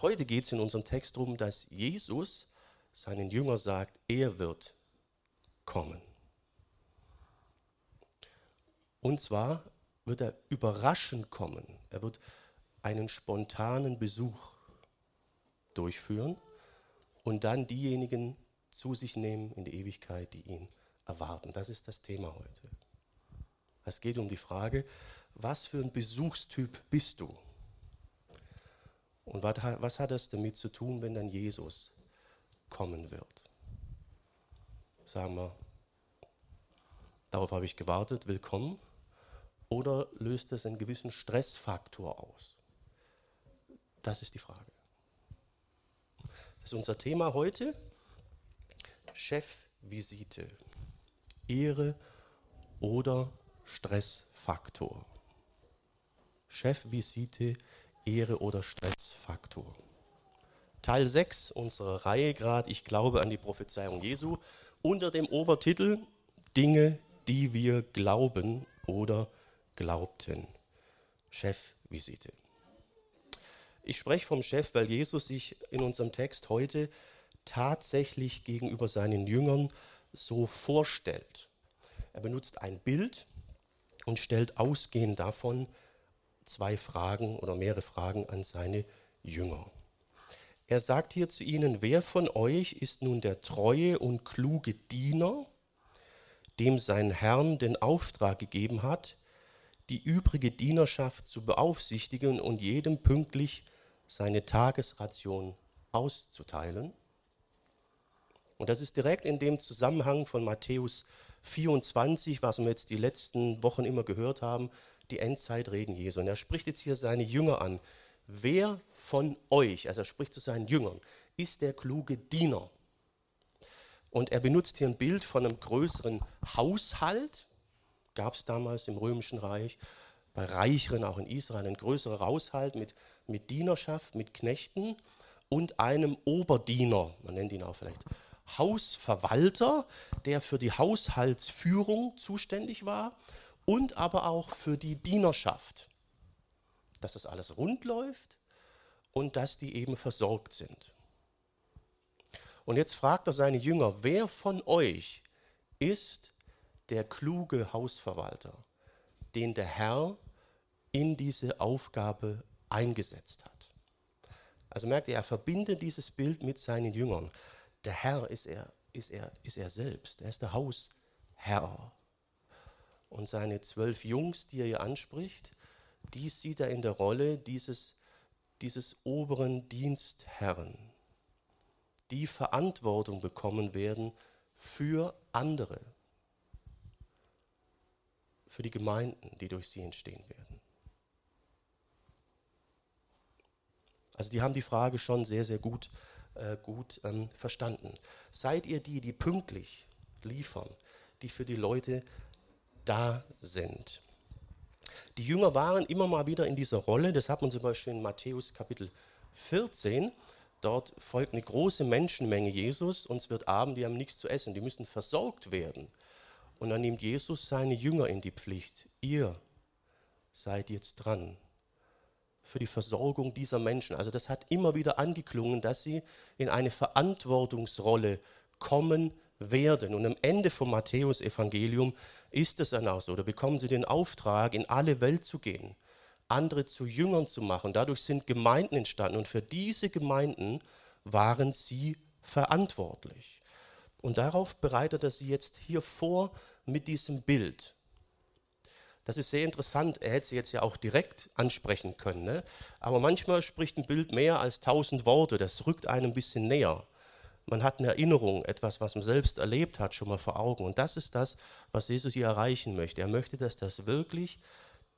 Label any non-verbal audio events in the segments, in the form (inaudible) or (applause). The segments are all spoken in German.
Heute geht es in unserem Text darum, dass Jesus seinen Jünger sagt, er wird kommen. Und zwar wird er überraschend kommen. Er wird einen spontanen Besuch durchführen und dann diejenigen zu sich nehmen in die Ewigkeit, die ihn erwarten. Das ist das Thema heute. Es geht um die Frage, was für ein Besuchstyp bist du? Und was hat das damit zu tun, wenn dann Jesus kommen wird? Sagen wir, darauf habe ich gewartet, willkommen. Oder löst es einen gewissen Stressfaktor aus? Das ist die Frage. Das ist unser Thema heute. Chefvisite. Ehre oder Stressfaktor. Chefvisite, Ehre oder Stressfaktor. Teil 6 unserer Reihe gerade, ich glaube an die Prophezeiung Jesu, unter dem Obertitel Dinge, die wir glauben oder glaubten. Chefvisite. Ich spreche vom Chef, weil Jesus sich in unserem Text heute tatsächlich gegenüber seinen Jüngern so vorstellt. Er benutzt ein Bild und stellt ausgehend davon zwei Fragen oder mehrere Fragen an seine Jünger. Er sagt hier zu ihnen, wer von euch ist nun der treue und kluge Diener, dem sein Herrn den Auftrag gegeben hat, die übrige Dienerschaft zu beaufsichtigen und jedem pünktlich seine Tagesration auszuteilen. Und das ist direkt in dem Zusammenhang von Matthäus 24, was wir jetzt die letzten Wochen immer gehört haben, die Endzeitreden Jesu. Und er spricht jetzt hier seine Jünger an. Wer von euch, also er spricht zu seinen Jüngern, ist der kluge Diener? Und er benutzt hier ein Bild von einem größeren Haushalt, gab es damals im Römischen Reich, bei Reicheren auch in Israel, ein größerer Haushalt mit, mit Dienerschaft, mit Knechten und einem Oberdiener, man nennt ihn auch vielleicht Hausverwalter, der für die Haushaltsführung zuständig war und aber auch für die Dienerschaft, dass das alles rund läuft und dass die eben versorgt sind. Und jetzt fragt er seine Jünger, wer von euch ist der kluge Hausverwalter, den der Herr in diese Aufgabe eingesetzt hat. Also merkt ihr, er verbindet dieses Bild mit seinen Jüngern. Der Herr ist er, ist er, ist er selbst. Er ist der Hausherr. Und seine zwölf Jungs, die er hier anspricht, die sieht er in der Rolle dieses, dieses oberen Dienstherren, die Verantwortung bekommen werden für andere, für die Gemeinden, die durch sie entstehen werden. Also die haben die Frage schon sehr, sehr gut, äh, gut ähm, verstanden. Seid ihr die, die pünktlich liefern, die für die Leute da sind? Die Jünger waren immer mal wieder in dieser Rolle, das hat man zum Beispiel in Matthäus Kapitel 14. Dort folgt eine große Menschenmenge Jesus und es wird Abend, die haben nichts zu essen, die müssen versorgt werden. Und dann nimmt Jesus seine Jünger in die Pflicht. Ihr seid jetzt dran für die Versorgung dieser Menschen. Also das hat immer wieder angeklungen, dass sie in eine Verantwortungsrolle kommen werden. Und am Ende vom Matthäus-Evangelium ist es dann auch so. Da bekommen sie den Auftrag, in alle Welt zu gehen, andere zu Jüngern zu machen. Dadurch sind Gemeinden entstanden und für diese Gemeinden waren sie verantwortlich. Und darauf bereitet er sie jetzt hier vor mit diesem Bild. Das ist sehr interessant. Er hätte sie jetzt ja auch direkt ansprechen können. Ne? Aber manchmal spricht ein Bild mehr als tausend Worte. Das rückt einem ein bisschen näher. Man hat eine Erinnerung, etwas, was man selbst erlebt hat, schon mal vor Augen. Und das ist das, was Jesus hier erreichen möchte. Er möchte, dass das wirklich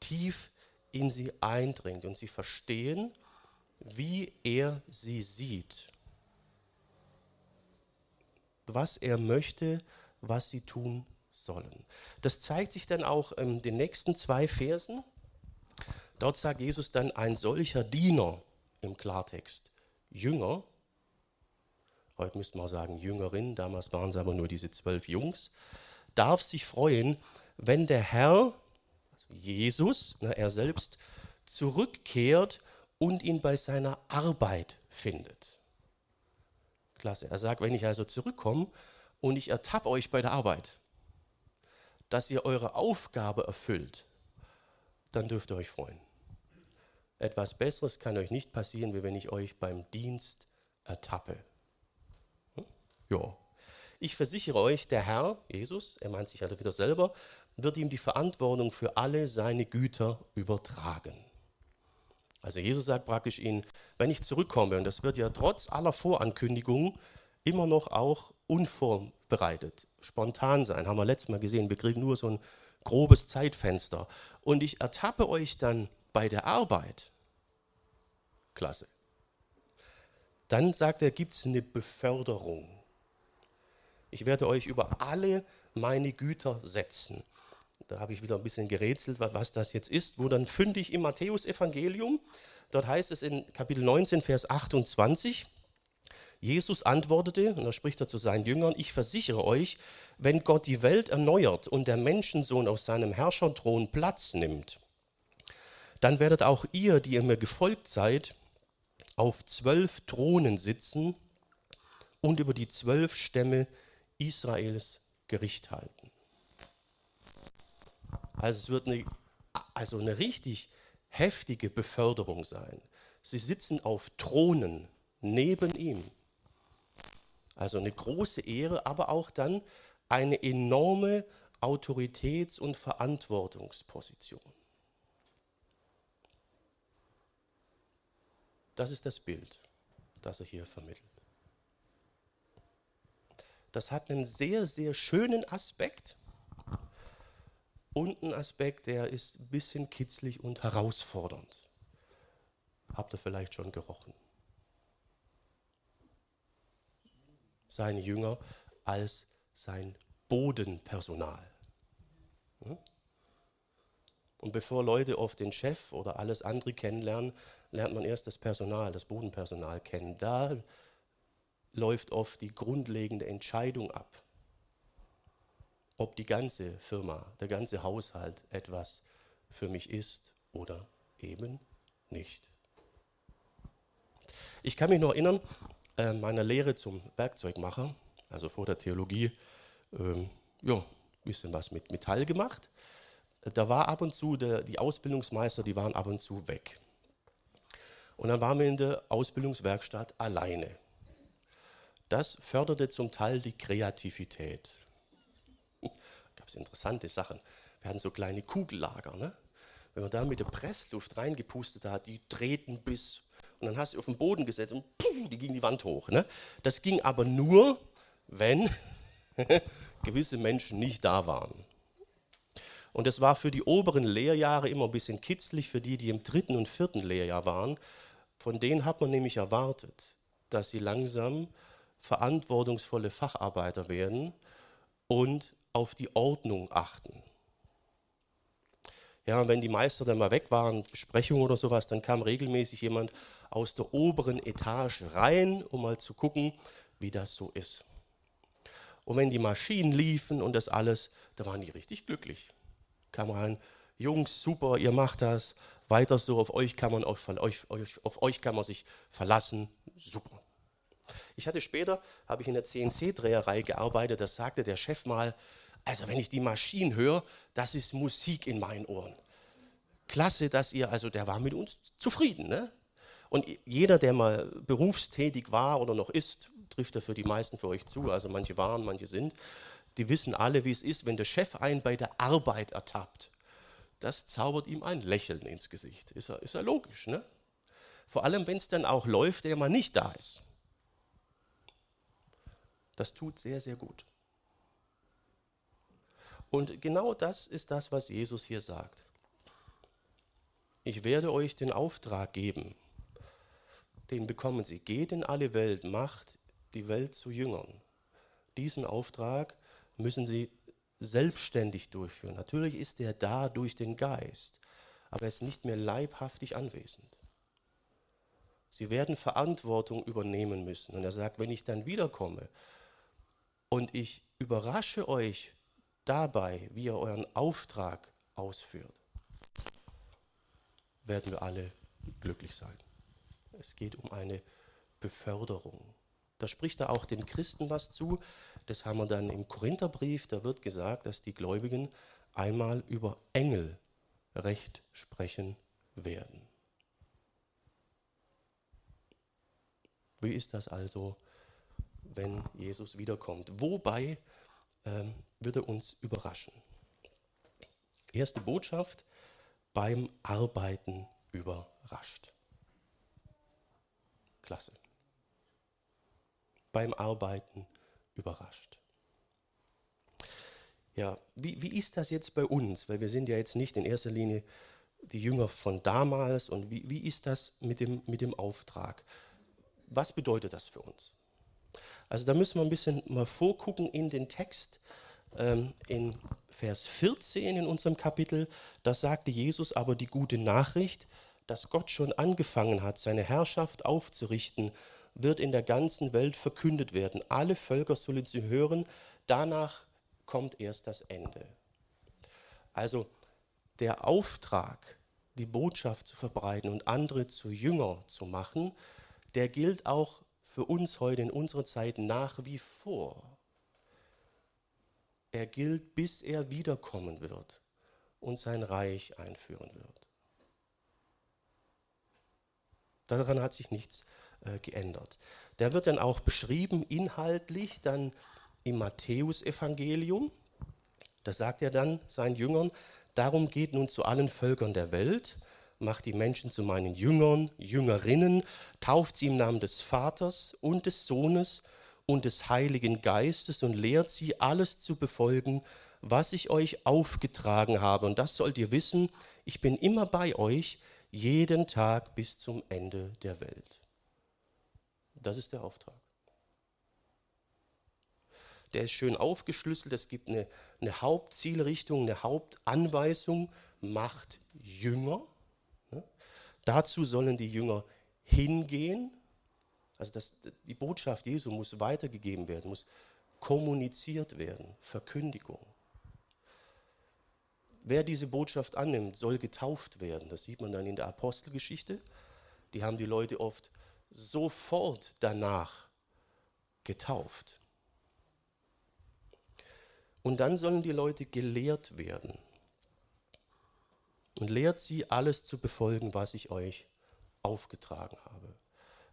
tief in sie eindringt und sie verstehen, wie er sie sieht was er möchte, was sie tun sollen. Das zeigt sich dann auch in den nächsten zwei Versen. Dort sagt Jesus dann, ein solcher Diener im Klartext, Jünger, heute müsste man sagen Jüngerin, damals waren es aber nur diese zwölf Jungs, darf sich freuen, wenn der Herr, also Jesus, ne, er selbst, zurückkehrt und ihn bei seiner Arbeit findet. Klasse. Er sagt, wenn ich also zurückkomme und ich ertappe euch bei der Arbeit, dass ihr eure Aufgabe erfüllt, dann dürft ihr euch freuen. Etwas Besseres kann euch nicht passieren, wie wenn ich euch beim Dienst ertappe. Ja. Ich versichere euch, der Herr, Jesus, er meint sich halt wieder selber, wird ihm die Verantwortung für alle seine Güter übertragen. Also Jesus sagt praktisch ihnen, wenn ich zurückkomme, und das wird ja trotz aller Vorankündigungen immer noch auch unvorbereitet, spontan sein, haben wir letztes Mal gesehen, wir kriegen nur so ein grobes Zeitfenster. Und ich ertappe euch dann bei der Arbeit, klasse. Dann sagt er, gibt es eine Beförderung. Ich werde euch über alle meine Güter setzen. Da habe ich wieder ein bisschen gerätselt, was das jetzt ist. Wo dann fündig im Matthäusevangelium, dort heißt es in Kapitel 19, Vers 28, Jesus antwortete, und da spricht er zu seinen Jüngern, ich versichere euch, wenn Gott die Welt erneuert und der Menschensohn auf seinem Herrscherthron Platz nimmt, dann werdet auch ihr, die ihr mir gefolgt seid, auf zwölf Thronen sitzen und über die zwölf Stämme Israels Gericht halten. Also es wird eine, also eine richtig heftige Beförderung sein. Sie sitzen auf Thronen neben ihm. Also eine große Ehre, aber auch dann eine enorme Autoritäts- und Verantwortungsposition. Das ist das Bild, das er hier vermittelt. Das hat einen sehr, sehr schönen Aspekt und einen Aspekt, der ist ein bisschen kitzlig und herausfordernd. Habt ihr vielleicht schon gerochen? Seine Jünger als sein Bodenpersonal. Hm? Und bevor Leute oft den Chef oder alles andere kennenlernen, lernt man erst das Personal, das Bodenpersonal kennen. Da läuft oft die grundlegende Entscheidung ab, ob die ganze Firma, der ganze Haushalt etwas für mich ist oder eben nicht. Ich kann mich noch erinnern, äh, meiner Lehre zum Werkzeugmacher, also vor der Theologie, ähm, ja, ein bisschen was mit Metall gemacht. Da war ab und zu, der, die Ausbildungsmeister, die waren ab und zu weg. Und dann waren wir in der Ausbildungswerkstatt alleine. Das förderte zum Teil die Kreativität. (laughs) Gab es interessante Sachen. Wir hatten so kleine Kugellager. Ne? Wenn man da mit der Pressluft reingepustet hat, die drehten bis und dann hast du auf den Boden gesetzt und pum, die ging die Wand hoch. Ne? Das ging aber nur, wenn (laughs) gewisse Menschen nicht da waren. Und das war für die oberen Lehrjahre immer ein bisschen kitzlig, für die, die im dritten und vierten Lehrjahr waren, von denen hat man nämlich erwartet, dass sie langsam verantwortungsvolle Facharbeiter werden und auf die Ordnung achten. Ja, wenn die Meister dann mal weg waren, Besprechung oder sowas, dann kam regelmäßig jemand aus der oberen Etage rein, um mal zu gucken, wie das so ist. Und wenn die Maschinen liefen und das alles, da waren die richtig glücklich. Kam rein, Jungs, super, ihr macht das, weiter so, auf euch kann man, auf, auf, auf euch kann man sich verlassen. Super. Ich hatte später, habe ich in der CNC-Dreherei gearbeitet, da sagte der Chef mal, also wenn ich die Maschinen höre, das ist Musik in meinen Ohren. Klasse, dass ihr, also der war mit uns zufrieden. Ne? Und jeder, der mal berufstätig war oder noch ist, trifft er für die meisten für euch zu, also manche waren, manche sind, die wissen alle, wie es ist, wenn der Chef einen bei der Arbeit ertappt das zaubert ihm ein Lächeln ins Gesicht. Ist ja, ist logisch, ne? Vor allem, wenn es dann auch läuft, der mal nicht da ist. Das tut sehr, sehr gut. Und genau das ist das, was Jesus hier sagt. Ich werde euch den Auftrag geben, den bekommen Sie. Geht in alle Welt, macht die Welt zu Jüngern. Diesen Auftrag müssen Sie selbstständig durchführen. Natürlich ist er da durch den Geist, aber er ist nicht mehr leibhaftig anwesend. Sie werden Verantwortung übernehmen müssen. Und er sagt, wenn ich dann wiederkomme und ich überrasche euch dabei, wie ihr euren Auftrag ausführt, werden wir alle glücklich sein. Es geht um eine Beförderung. Da spricht er auch den Christen was zu. Das haben wir dann im Korintherbrief. Da wird gesagt, dass die Gläubigen einmal über Engel Recht sprechen werden. Wie ist das also, wenn Jesus wiederkommt? Wobei ähm, wird er uns überraschen? Erste Botschaft, beim Arbeiten überrascht. Klasse beim Arbeiten überrascht. Ja, wie, wie ist das jetzt bei uns? Weil wir sind ja jetzt nicht in erster Linie die Jünger von damals und wie, wie ist das mit dem, mit dem Auftrag? Was bedeutet das für uns? Also da müssen wir ein bisschen mal vorgucken in den Text. Ähm, in Vers 14 in unserem Kapitel, da sagte Jesus aber die gute Nachricht, dass Gott schon angefangen hat, seine Herrschaft aufzurichten wird in der ganzen Welt verkündet werden. Alle Völker sollen sie hören. Danach kommt erst das Ende. Also der Auftrag, die Botschaft zu verbreiten und andere zu Jünger zu machen, der gilt auch für uns heute in unserer Zeit nach wie vor. Er gilt, bis er wiederkommen wird und sein Reich einführen wird. Daran hat sich nichts äh, geändert. Der wird dann auch beschrieben inhaltlich dann im Matthäusevangelium. Da sagt er dann seinen Jüngern, darum geht nun zu allen Völkern der Welt, macht die Menschen zu meinen Jüngern, Jüngerinnen, tauft sie im Namen des Vaters und des Sohnes und des Heiligen Geistes und lehrt sie alles zu befolgen, was ich euch aufgetragen habe. Und das sollt ihr wissen, ich bin immer bei euch, jeden Tag bis zum Ende der Welt. Das ist der Auftrag. Der ist schön aufgeschlüsselt. Es gibt eine, eine Hauptzielrichtung, eine Hauptanweisung. Macht Jünger. Dazu sollen die Jünger hingehen. Also das, die Botschaft Jesu muss weitergegeben werden, muss kommuniziert werden. Verkündigung. Wer diese Botschaft annimmt, soll getauft werden. Das sieht man dann in der Apostelgeschichte. Die haben die Leute oft sofort danach getauft. Und dann sollen die Leute gelehrt werden. Und lehrt sie alles zu befolgen, was ich euch aufgetragen habe.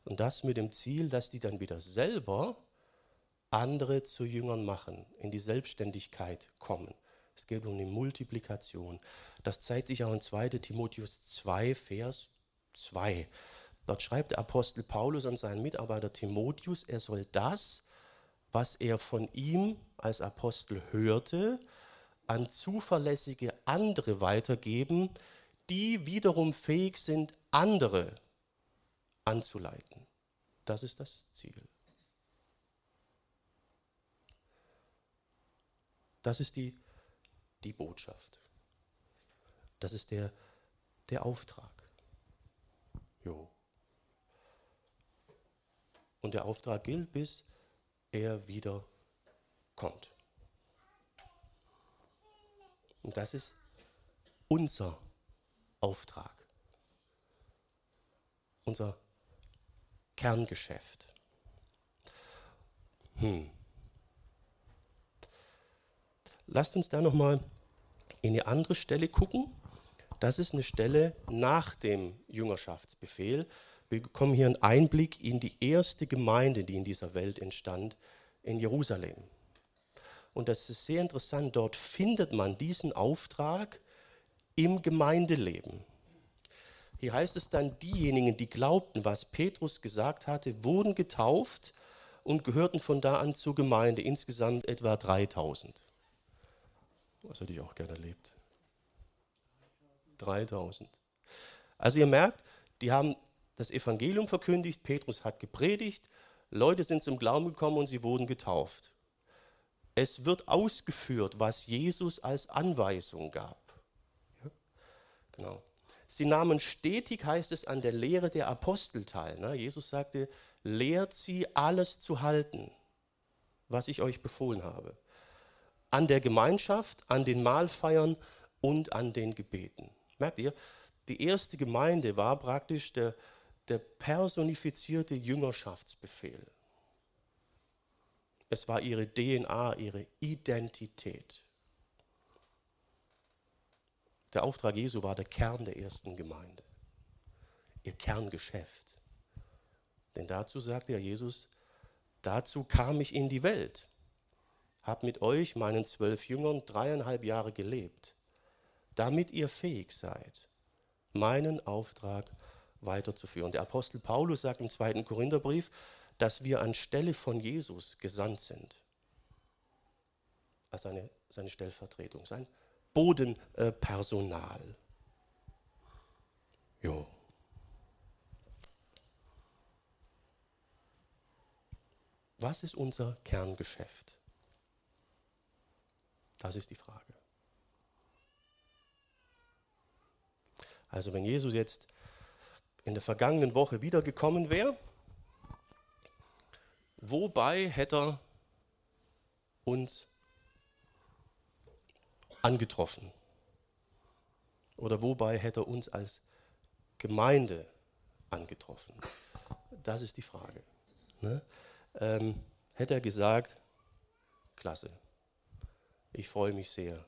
Und das mit dem Ziel, dass die dann wieder selber andere zu Jüngern machen, in die Selbstständigkeit kommen. Es geht um die Multiplikation. Das zeigt sich auch in 2 Timotheus 2, Vers 2. Dort schreibt der Apostel Paulus an seinen Mitarbeiter Timotheus, er soll das, was er von ihm als Apostel hörte, an zuverlässige andere weitergeben, die wiederum fähig sind, andere anzuleiten. Das ist das Ziel. Das ist die, die Botschaft. Das ist der, der Auftrag. Jo. Und der Auftrag gilt, bis er wieder kommt. Und das ist unser Auftrag, unser Kerngeschäft. Hm. Lasst uns da nochmal in eine andere Stelle gucken. Das ist eine Stelle nach dem Jüngerschaftsbefehl. Wir bekommen hier einen Einblick in die erste Gemeinde, die in dieser Welt entstand, in Jerusalem. Und das ist sehr interessant, dort findet man diesen Auftrag im Gemeindeleben. Hier heißt es dann, diejenigen, die glaubten, was Petrus gesagt hatte, wurden getauft und gehörten von da an zur Gemeinde, insgesamt etwa 3000. Was hätte ich auch gerne erlebt. 3000. Also ihr merkt, die haben das Evangelium verkündigt, Petrus hat gepredigt, Leute sind zum Glauben gekommen und sie wurden getauft. Es wird ausgeführt, was Jesus als Anweisung gab. Ja? Genau. Sie nahmen stetig, heißt es, an der Lehre der Apostel teil. Ne? Jesus sagte, lehrt sie alles zu halten, was ich euch befohlen habe. An der Gemeinschaft, an den Mahlfeiern und an den Gebeten. Merkt ihr, die erste Gemeinde war praktisch der, der personifizierte Jüngerschaftsbefehl. Es war ihre DNA, ihre Identität. Der Auftrag Jesu war der Kern der ersten Gemeinde, ihr Kerngeschäft. Denn dazu sagte ja Jesus, dazu kam ich in die Welt, habe mit euch, meinen zwölf Jüngern, dreieinhalb Jahre gelebt, damit ihr fähig seid, meinen Auftrag weiterzuführen. Der Apostel Paulus sagt im zweiten Korintherbrief, dass wir anstelle von Jesus gesandt sind. Als seine, seine Stellvertretung, sein Bodenpersonal. jo. Was ist unser Kerngeschäft? Das ist die Frage. Also wenn Jesus jetzt in der vergangenen Woche wiedergekommen wäre, wobei hätte er uns angetroffen? Oder wobei hätte er uns als Gemeinde angetroffen? Das ist die Frage. Ne? Ähm, hätte er gesagt, klasse, ich freue mich sehr.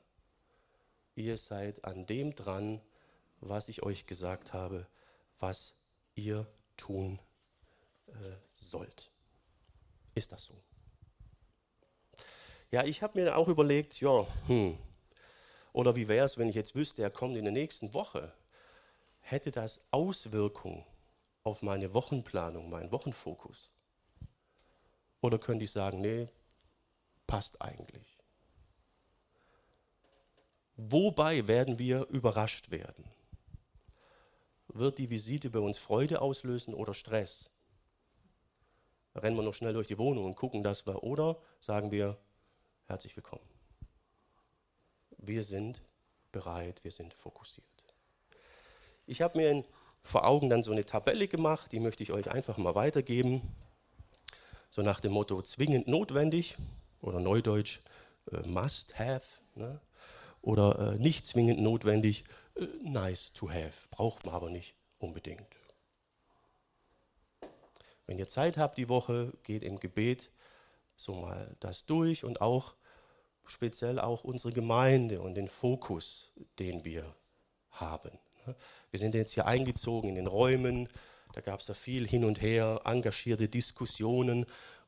Ihr seid an dem dran, was ich euch gesagt habe, was ihr tun äh, sollt. Ist das so? Ja, ich habe mir auch überlegt, ja, hm, oder wie wäre es, wenn ich jetzt wüsste, er kommt in der nächsten Woche? Hätte das Auswirkungen auf meine Wochenplanung, meinen Wochenfokus? Oder könnte ich sagen, nee, passt eigentlich? Wobei werden wir überrascht werden? Wird die Visite bei uns Freude auslösen oder Stress? Rennen wir noch schnell durch die Wohnung und gucken, dass wir, oder sagen wir, herzlich willkommen. Wir sind bereit, wir sind fokussiert. Ich habe mir in, vor Augen dann so eine Tabelle gemacht, die möchte ich euch einfach mal weitergeben. So nach dem Motto zwingend notwendig oder neudeutsch äh, must have ne? oder äh, nicht zwingend notwendig, äh, nice to have, braucht man aber nicht unbedingt. Wenn ihr Zeit habt die Woche, geht im Gebet so mal das durch und auch speziell auch unsere Gemeinde und den Fokus, den wir haben. Wir sind jetzt hier eingezogen in den Räumen, da gab es da viel hin und her, engagierte Diskussionen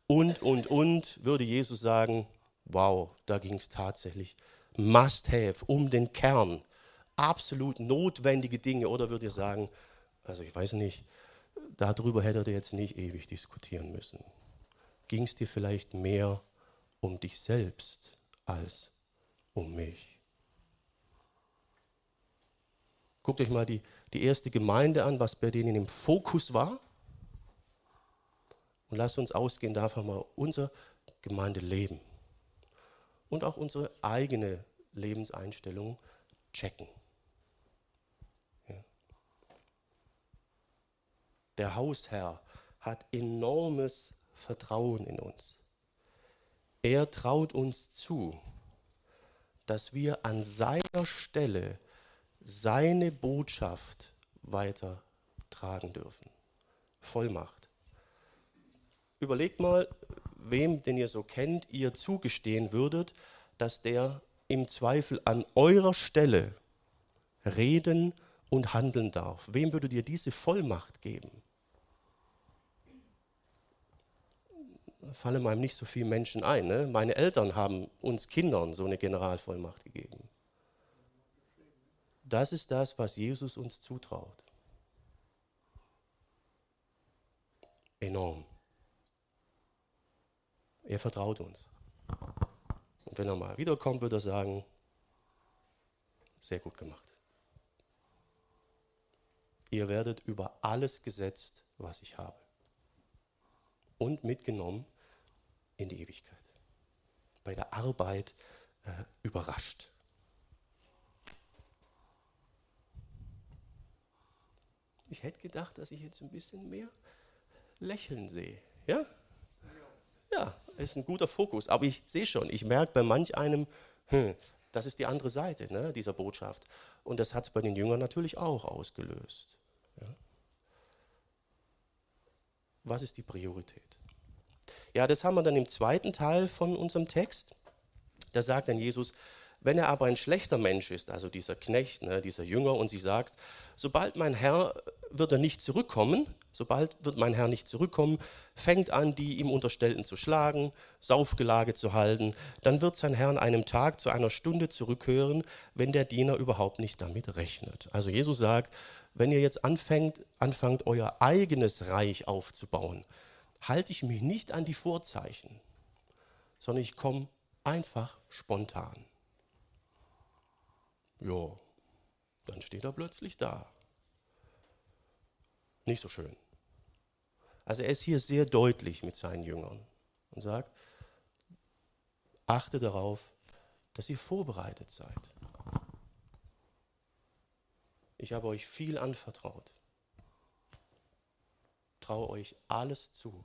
und, und, und, würde Jesus sagen, wow, da ging es tatsächlich must have, um den Kern, absolut notwendige Dinge. Oder würde ihr sagen, also ich weiß nicht, darüber hätte er jetzt nicht ewig diskutieren müssen. Ging es dir vielleicht mehr um dich selbst als um mich? Guckt euch mal die, die erste Gemeinde an, was bei denen im Fokus war. Und lasst uns ausgehen, da einfach mal unser Gemeindeleben und auch unsere eigene Lebenseinstellung checken. Der Hausherr hat enormes Vertrauen in uns. Er traut uns zu, dass wir an seiner Stelle seine Botschaft weitertragen dürfen. Vollmacht. Überlegt mal, wem, den ihr so kennt, ihr zugestehen würdet, dass der im Zweifel an eurer Stelle reden und handeln darf. Wem würdet ihr diese Vollmacht geben? fallen einem nicht so viele Menschen ein. Ne? Meine Eltern haben uns Kindern so eine Generalvollmacht gegeben. Das ist das, was Jesus uns zutraut. Enorm. Er vertraut uns. Und wenn er mal wiederkommt, wird er sagen, sehr gut gemacht. Ihr werdet über alles gesetzt, was ich habe. Und mitgenommen in die Ewigkeit. Bei der Arbeit äh, überrascht. Ich hätte gedacht, dass ich jetzt ein bisschen mehr Lächeln sehe. Ja? Ja, ist ein guter Fokus. Aber ich sehe schon, ich merke bei manch einem, hm, das ist die andere Seite ne, dieser Botschaft. Und das hat es bei den Jüngern natürlich auch ausgelöst. Ja. Was ist die Priorität? Ja, das haben wir dann im zweiten Teil von unserem Text. Da sagt dann Jesus, wenn er aber ein schlechter Mensch ist, also dieser Knecht, ne, dieser Jünger, und sie sagt, sobald mein Herr wird er nicht zurückkommen, sobald wird mein Herr nicht zurückkommen, fängt an, die ihm Unterstellten zu schlagen, Saufgelage zu halten, dann wird sein Herr an einem Tag zu einer Stunde zurückhören, wenn der Diener überhaupt nicht damit rechnet. Also Jesus sagt, wenn ihr jetzt anfängt, anfangt, euer eigenes Reich aufzubauen, halte ich mich nicht an die Vorzeichen, sondern ich komme einfach spontan. Jo, dann steht er plötzlich da. Nicht so schön. Also er ist hier sehr deutlich mit seinen Jüngern und sagt, achte darauf, dass ihr vorbereitet seid. Ich habe euch viel anvertraut. Traue euch alles zu.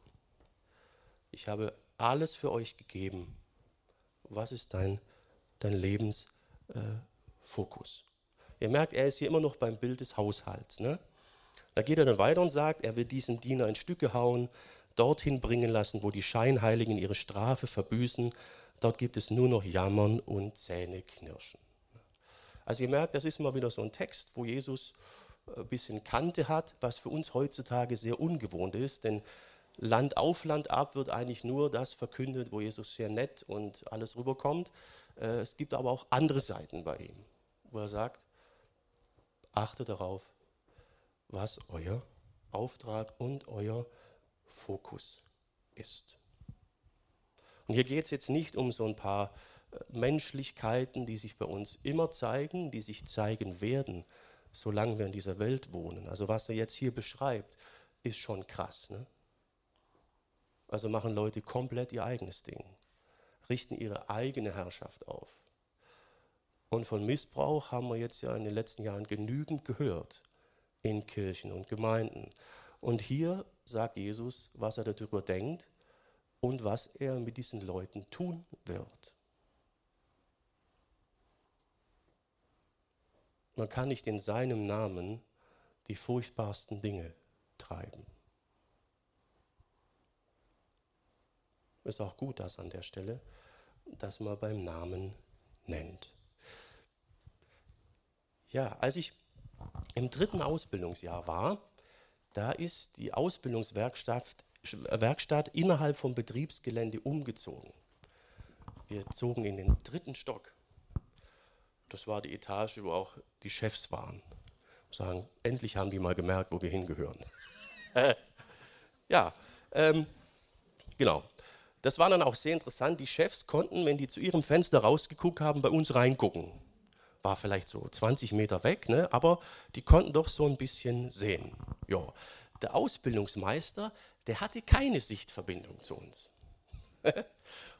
Ich habe alles für euch gegeben. Was ist dein, dein Lebensfokus? Äh, Ihr merkt, er ist hier immer noch beim Bild des Haushalts. Ne? Da geht er dann weiter und sagt, er wird diesen Diener in Stücke hauen, dorthin bringen lassen, wo die Scheinheiligen ihre Strafe verbüßen. Dort gibt es nur noch Jammern und Zähneknirschen. Also ihr merkt, das ist mal wieder so ein Text, wo Jesus ein bisschen Kante hat, was für uns heutzutage sehr ungewohnt ist, denn Land auf, Land ab wird eigentlich nur das verkündet, wo Jesus sehr nett und alles rüberkommt. Äh, es gibt aber auch andere Seiten bei ihm, wo er sagt, achte darauf, was euer Auftrag und euer Fokus ist. Und hier geht es jetzt nicht um so ein paar äh, Menschlichkeiten, die sich bei uns immer zeigen, die sich zeigen werden, solange wir in dieser Welt wohnen. Also was er jetzt hier beschreibt, ist schon krass. Ne? Also machen Leute komplett ihr eigenes Ding, richten ihre eigene Herrschaft auf. Und von Missbrauch haben wir jetzt ja in den letzten Jahren genügend gehört in Kirchen und Gemeinden. Und hier sagt Jesus, was er darüber denkt und was er mit diesen Leuten tun wird. Man kann nicht in seinem Namen die furchtbarsten Dinge treiben. Ist auch gut, das an der Stelle, dass man beim Namen nennt. Ja, als ich im dritten Ausbildungsjahr war, da ist die Ausbildungswerkstatt Werkstatt innerhalb vom Betriebsgelände umgezogen. Wir zogen in den dritten Stock. Das war die Etage, wo auch die Chefs waren. Sagen, endlich haben die mal gemerkt, wo wir hingehören. (laughs) ja, ähm, genau. Das war dann auch sehr interessant. Die Chefs konnten, wenn die zu ihrem Fenster rausgeguckt haben, bei uns reingucken war vielleicht so 20 Meter weg, ne? aber die konnten doch so ein bisschen sehen. Ja, der Ausbildungsmeister, der hatte keine Sichtverbindung zu uns. (laughs)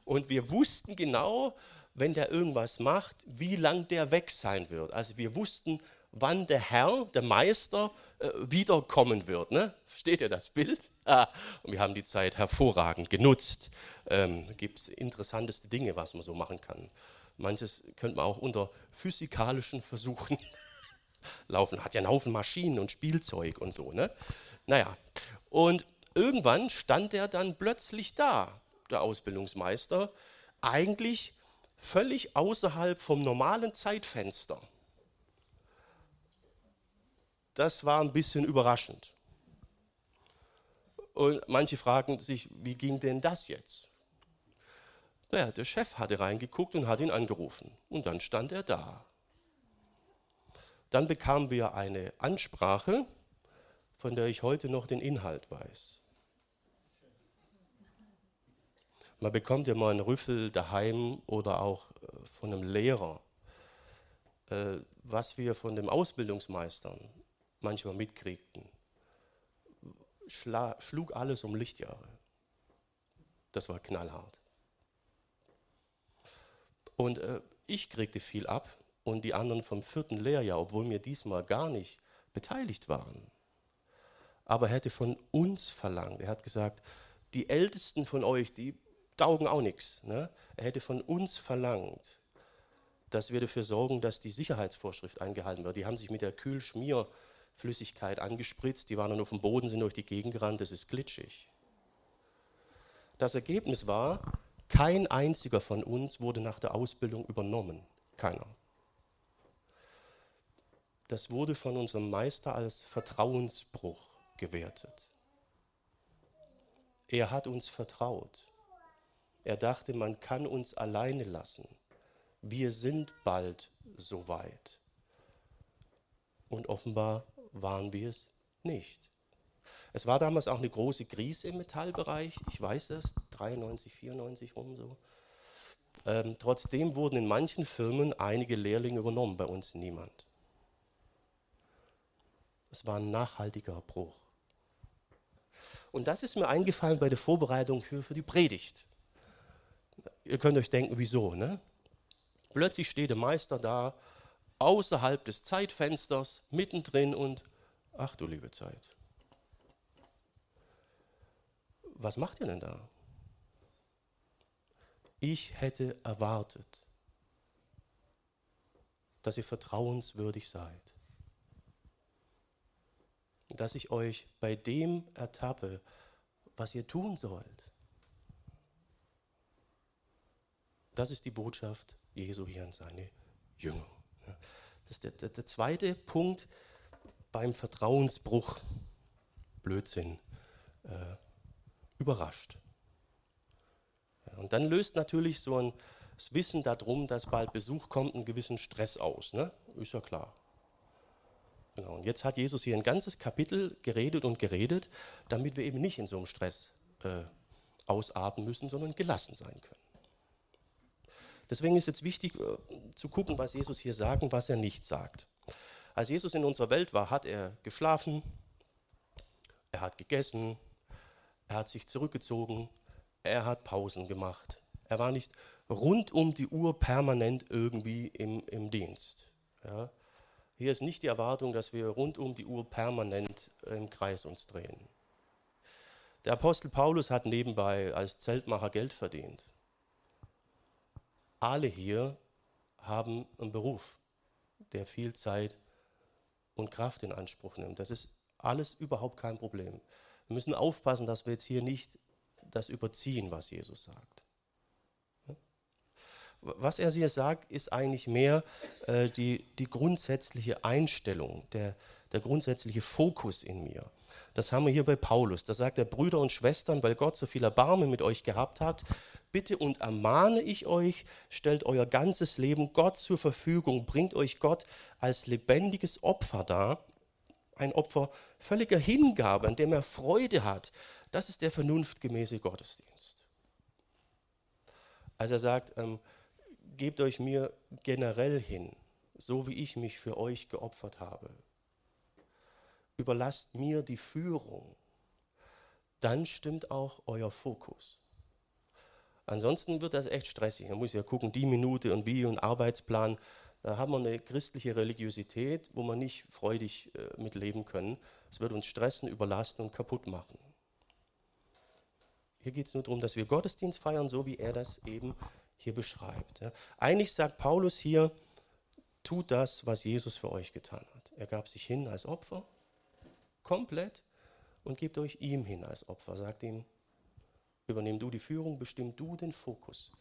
Und wir wussten genau, wenn der irgendwas macht, wie lang der weg sein wird. Also wir wussten, wann der Herr, der Meister, äh, wiederkommen wird. Ne? Versteht ihr das Bild? Ah, und wir haben die Zeit hervorragend genutzt. Ähm, Gibt es interessanteste Dinge, was man so machen kann. Manches könnte man auch unter physikalischen Versuchen (laughs) laufen. Hat ja einen Haufen Maschinen und Spielzeug und so. Ne? Naja, und irgendwann stand er dann plötzlich da, der Ausbildungsmeister, eigentlich völlig außerhalb vom normalen Zeitfenster. Das war ein bisschen überraschend. Und manche fragen sich, wie ging denn das jetzt? Naja, der Chef hatte reingeguckt und hat ihn angerufen. Und dann stand er da. Dann bekamen wir eine Ansprache, von der ich heute noch den Inhalt weiß. Man bekommt ja mal einen Rüffel daheim oder auch äh, von einem Lehrer. Äh, was wir von den Ausbildungsmeistern manchmal mitkriegten, schlug alles um Lichtjahre. Das war knallhart. Und äh, ich kriegte viel ab und die anderen vom vierten Lehrjahr, obwohl wir diesmal gar nicht beteiligt waren. Aber er hätte von uns verlangt. Er hat gesagt, die Ältesten von euch, die taugen auch nichts. Ne? Er hätte von uns verlangt, dass wir dafür sorgen, dass die Sicherheitsvorschrift eingehalten wird. Die haben sich mit der Kühlschmier Flüssigkeit angespritzt, die waren dann auf dem Boden, sind durch die Gegend gerannt, das ist glitschig. Das Ergebnis war, kein einziger von uns wurde nach der Ausbildung übernommen. Keiner. Das wurde von unserem Meister als Vertrauensbruch gewertet. Er hat uns vertraut. Er dachte, man kann uns alleine lassen. Wir sind bald soweit. Und offenbar waren wir es nicht. Es war damals auch eine große Krise im Metallbereich, ich weiß es, 93, 94 rum so. Ähm, trotzdem wurden in manchen Firmen einige Lehrlinge übernommen, bei uns niemand. Es war ein nachhaltiger Bruch. Und das ist mir eingefallen bei der Vorbereitung für, für die Predigt. Ihr könnt euch denken, wieso. Ne? Plötzlich steht der Meister da, außerhalb des Zeitfensters, mittendrin und, ach du liebe Zeit, was macht ihr denn da? Ich hätte erwartet, dass ihr vertrauenswürdig seid. Dass ich euch bei dem ertappe, was ihr tun sollt. Das ist die Botschaft Jesu hier an seine Jünger. Das ist der, der, der zweite Punkt beim Vertrauensbruch. Blödsinn. Äh, überrascht. Und dann löst natürlich so ein das Wissen darum, dass bald Besuch kommt, einen gewissen Stress aus. Ne? Ist ja klar. Genau. Und jetzt hat Jesus hier ein ganzes Kapitel geredet und geredet, damit wir eben nicht in so einem Stress äh, ausarten müssen, sondern gelassen sein können. Deswegen ist jetzt wichtig äh, zu gucken, was Jesus hier sagt und was er nicht sagt. Als Jesus in unserer Welt war, hat er geschlafen, er hat gegessen, er hat sich zurückgezogen, er hat Pausen gemacht. Er war nicht rund um die Uhr permanent irgendwie im, im Dienst. Ja. Hier ist nicht die Erwartung, dass wir rund um die Uhr permanent im Kreis uns drehen. Der Apostel Paulus hat nebenbei als Zeltmacher Geld verdient. Alle hier haben einen Beruf, der viel Zeit und Kraft in Anspruch nimmt. Das ist alles überhaupt kein Problem. Wir müssen aufpassen, dass wir jetzt hier nicht das überziehen, was Jesus sagt. Was er hier sagt, ist eigentlich mehr äh, die, die grundsätzliche Einstellung, der, der grundsätzliche Fokus in mir. Das haben wir hier bei Paulus. Da sagt er, Brüder und Schwestern, weil Gott so viel Erbarmen mit euch gehabt hat, bitte und ermahne ich euch, stellt euer ganzes Leben Gott zur Verfügung, bringt euch Gott als lebendiges Opfer dar, ein Opfer völliger Hingabe, an dem er Freude hat. Das ist der vernunftgemäße Gottesdienst. Also er sagt, ähm, gebt euch mir generell hin, so wie ich mich für euch geopfert habe. Überlasst mir die Führung. Dann stimmt auch euer Fokus. Ansonsten wird das echt stressig. Man muss ja gucken, die Minute und wie und Arbeitsplan. Da haben wir eine christliche Religiosität, wo wir nicht freudig äh, mitleben können. Es wird uns stressen, überlasten und kaputt machen. Hier geht es nur darum, dass wir Gottesdienst feiern, so wie er das eben hier beschreibt. Ja. Eigentlich sagt Paulus hier, tut das, was Jesus für euch getan hat. Er gab sich hin als Opfer, komplett, und gebt euch ihm hin als Opfer. Sagt ihm, übernimm du die Führung, bestimm du den Fokus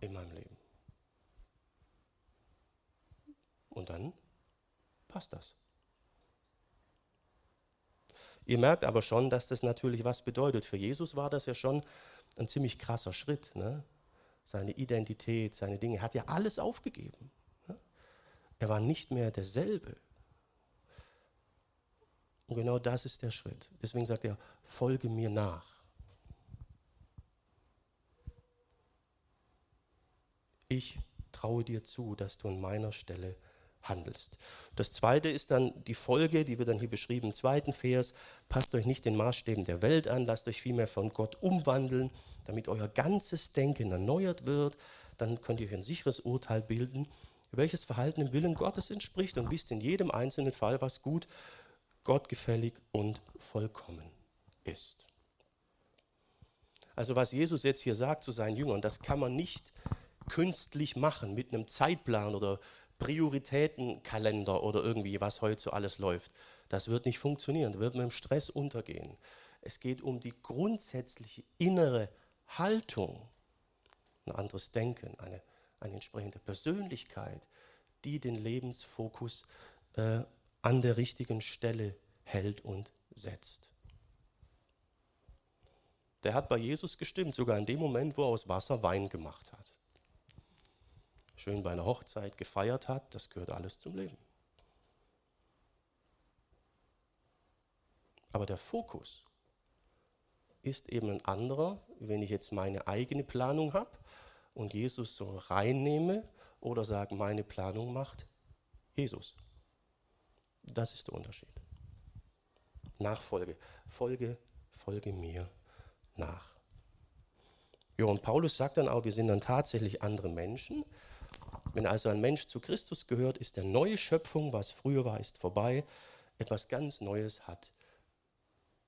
in meinem Leben. Und dann passt das. Ihr merkt aber schon, dass das natürlich was bedeutet. Für Jesus war das ja schon ein ziemlich krasser Schritt. Ne? Seine Identität, seine Dinge, er hat ja alles aufgegeben. Ne? Er war nicht mehr derselbe. Und genau das ist der Schritt. Deswegen sagt er, folge mir nach. Ich traue dir zu, dass du an meiner Stelle handelst. Das zweite ist dann die Folge, die wird dann hier beschrieben im zweiten Vers. Passt euch nicht den Maßstäben der Welt an, lasst euch vielmehr von Gott umwandeln, damit euer ganzes Denken erneuert wird. Dann könnt ihr euch ein sicheres Urteil bilden, welches Verhalten dem Willen Gottes entspricht und wisst in jedem einzelnen Fall, was gut, gottgefällig und vollkommen ist. Also was Jesus jetzt hier sagt zu seinen Jüngern, das kann man nicht künstlich machen mit einem Zeitplan oder Prioritätenkalender oder irgendwie, was heute so alles läuft. Das wird nicht funktionieren, das wird mit dem Stress untergehen. Es geht um die grundsätzliche innere Haltung, ein anderes Denken, eine, eine entsprechende Persönlichkeit, die den Lebensfokus äh, an der richtigen Stelle hält und setzt. Der hat bei Jesus gestimmt, sogar in dem Moment, wo er aus Wasser Wein gemacht hat. Schön bei einer Hochzeit gefeiert hat, das gehört alles zum Leben. Aber der Fokus ist eben ein anderer, wenn ich jetzt meine eigene Planung habe und Jesus so reinnehme oder sage, meine Planung macht Jesus. Das ist der Unterschied. Nachfolge. Folge, folge mir nach. Ja, und Paulus sagt dann auch, wir sind dann tatsächlich andere Menschen. Wenn also ein Mensch zu Christus gehört, ist der neue Schöpfung, was früher war, ist vorbei. Etwas ganz Neues hat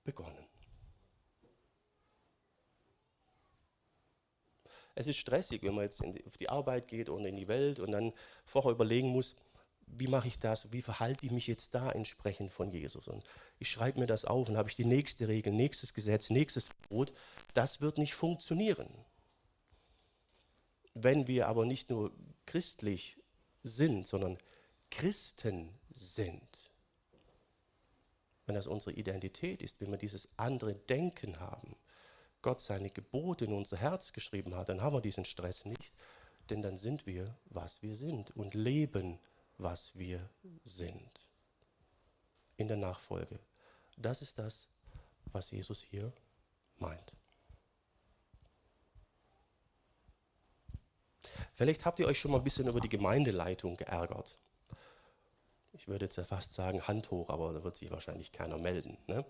begonnen. Es ist stressig, wenn man jetzt die, auf die Arbeit geht und in die Welt und dann vorher überlegen muss, wie mache ich das, wie verhalte ich mich jetzt da entsprechend von Jesus. Und ich schreibe mir das auf und habe ich die nächste Regel, nächstes Gesetz, nächstes Gebot. Das wird nicht funktionieren. Wenn wir aber nicht nur christlich sind, sondern Christen sind, wenn das unsere Identität ist, wenn wir dieses andere Denken haben, Gott seine Gebote in unser Herz geschrieben hat, dann haben wir diesen Stress nicht, denn dann sind wir, was wir sind und leben, was wir sind. In der Nachfolge. Das ist das, was Jesus hier meint. Vielleicht habt ihr euch schon mal ein bisschen über die Gemeindeleitung geärgert. Ich würde jetzt ja fast sagen Hand hoch, aber da wird sich wahrscheinlich keiner melden. Ne?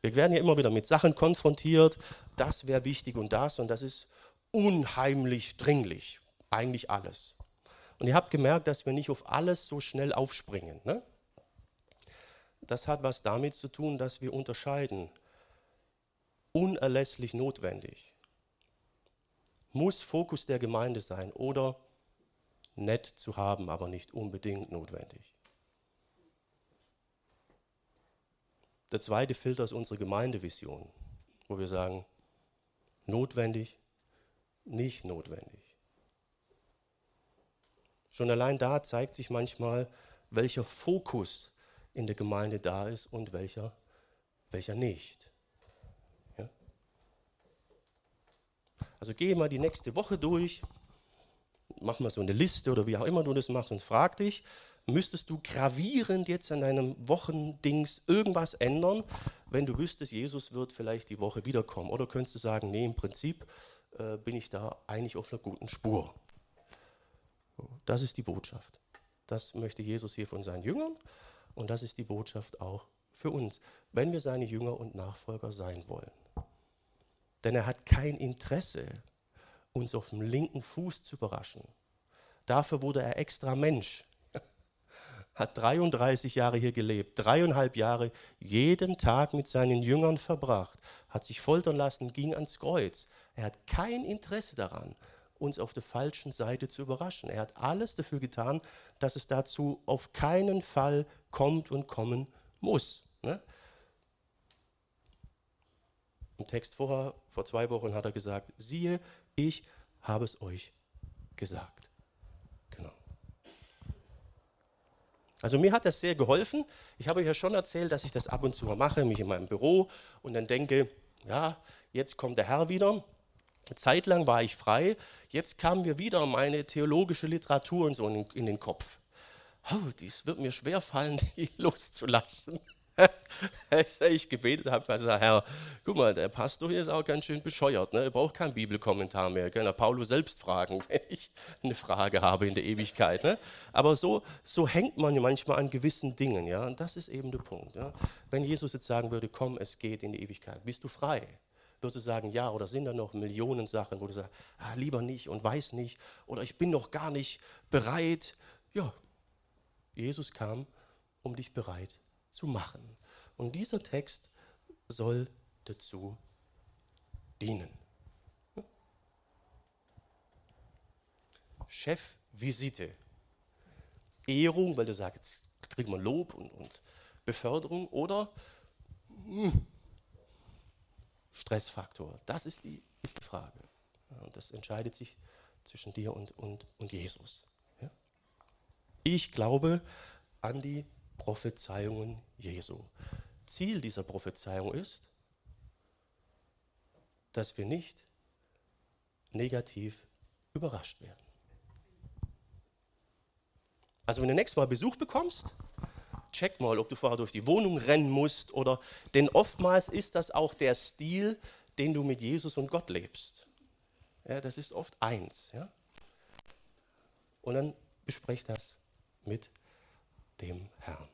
Wir werden ja immer wieder mit Sachen konfrontiert, das wäre wichtig und das und das ist unheimlich dringlich, eigentlich alles. Und ihr habt gemerkt, dass wir nicht auf alles so schnell aufspringen. Ne? Das hat was damit zu tun, dass wir unterscheiden. Unerlässlich notwendig. Muss Fokus der Gemeinde sein oder nett zu haben, aber nicht unbedingt notwendig. Der zweite Filter ist unsere Gemeindevision, wo wir sagen, notwendig, nicht notwendig. Schon allein da zeigt sich manchmal, welcher Fokus in der Gemeinde da ist und welcher, welcher nicht. Also gehe mal die nächste Woche durch, mach mal so eine Liste oder wie auch immer du das machst und frag dich, müsstest du gravierend jetzt an deinem Wochendings irgendwas ändern, wenn du wüsstest, Jesus wird vielleicht die Woche wiederkommen? Oder könntest du sagen, nee, im Prinzip äh, bin ich da eigentlich auf einer guten Spur. Das ist die Botschaft. Das möchte Jesus hier von seinen Jüngern und das ist die Botschaft auch für uns, wenn wir seine Jünger und Nachfolger sein wollen. Denn er hat kein Interesse, uns auf dem linken Fuß zu überraschen. Dafür wurde er extra Mensch (laughs) hat 33 Jahre hier gelebt, dreieinhalb Jahre jeden Tag mit seinen Jüngern verbracht, hat sich foltern lassen, ging ans Kreuz. Er hat kein Interesse daran, uns auf der falschen Seite zu überraschen. Er hat alles dafür getan, dass es dazu auf keinen Fall kommt und kommen muss. Ne? Im Text vorher, vor zwei Wochen hat er gesagt, siehe, ich habe es euch gesagt. Also mir hat das sehr geholfen. Ich habe euch ja schon erzählt, dass ich das ab und zu mal mache, mich in meinem Büro und dann denke, ja, jetzt kommt der Herr wieder. Eine Zeit lang war ich frei, jetzt kam mir wieder meine theologische Literatur und so in, in den Kopf. Oh, dies wird mir schwer fallen, (laughs) die loszulassen. (laughs) ich gebetet habe, gesagt, Herr, guck mal, der Pastor hier ist auch ganz schön bescheuert. Ne? Er braucht keinen Bibelkommentar mehr. Kann er Paulus selbst fragen, (laughs) wenn ich eine Frage habe in der Ewigkeit. Ne? Aber so, so hängt man manchmal an gewissen Dingen. Ja? Und das ist eben der Punkt. Ja? Wenn Jesus jetzt sagen würde, komm, es geht in die Ewigkeit, bist du frei? Würdest du sagen, ja, oder sind da noch Millionen Sachen, wo du sagst, ah, lieber nicht und weiß nicht, oder ich bin noch gar nicht bereit. Ja, Jesus kam, um dich bereit zu machen. Und dieser Text soll dazu dienen. Chefvisite. Ehrung, weil du sagst, jetzt kriegen wir Lob und, und Beförderung oder hm, Stressfaktor. Das ist die, ist die Frage. Und das entscheidet sich zwischen dir und, und, und Jesus. Ja? Ich glaube an die Prophezeiungen Jesu. Ziel dieser Prophezeiung ist, dass wir nicht negativ überrascht werden. Also wenn du nächstes Mal Besuch bekommst, check mal, ob du vorher durch die Wohnung rennen musst oder, denn oftmals ist das auch der Stil, den du mit Jesus und Gott lebst. Ja, das ist oft eins. Ja? Und dann besprech das mit dem Herrn.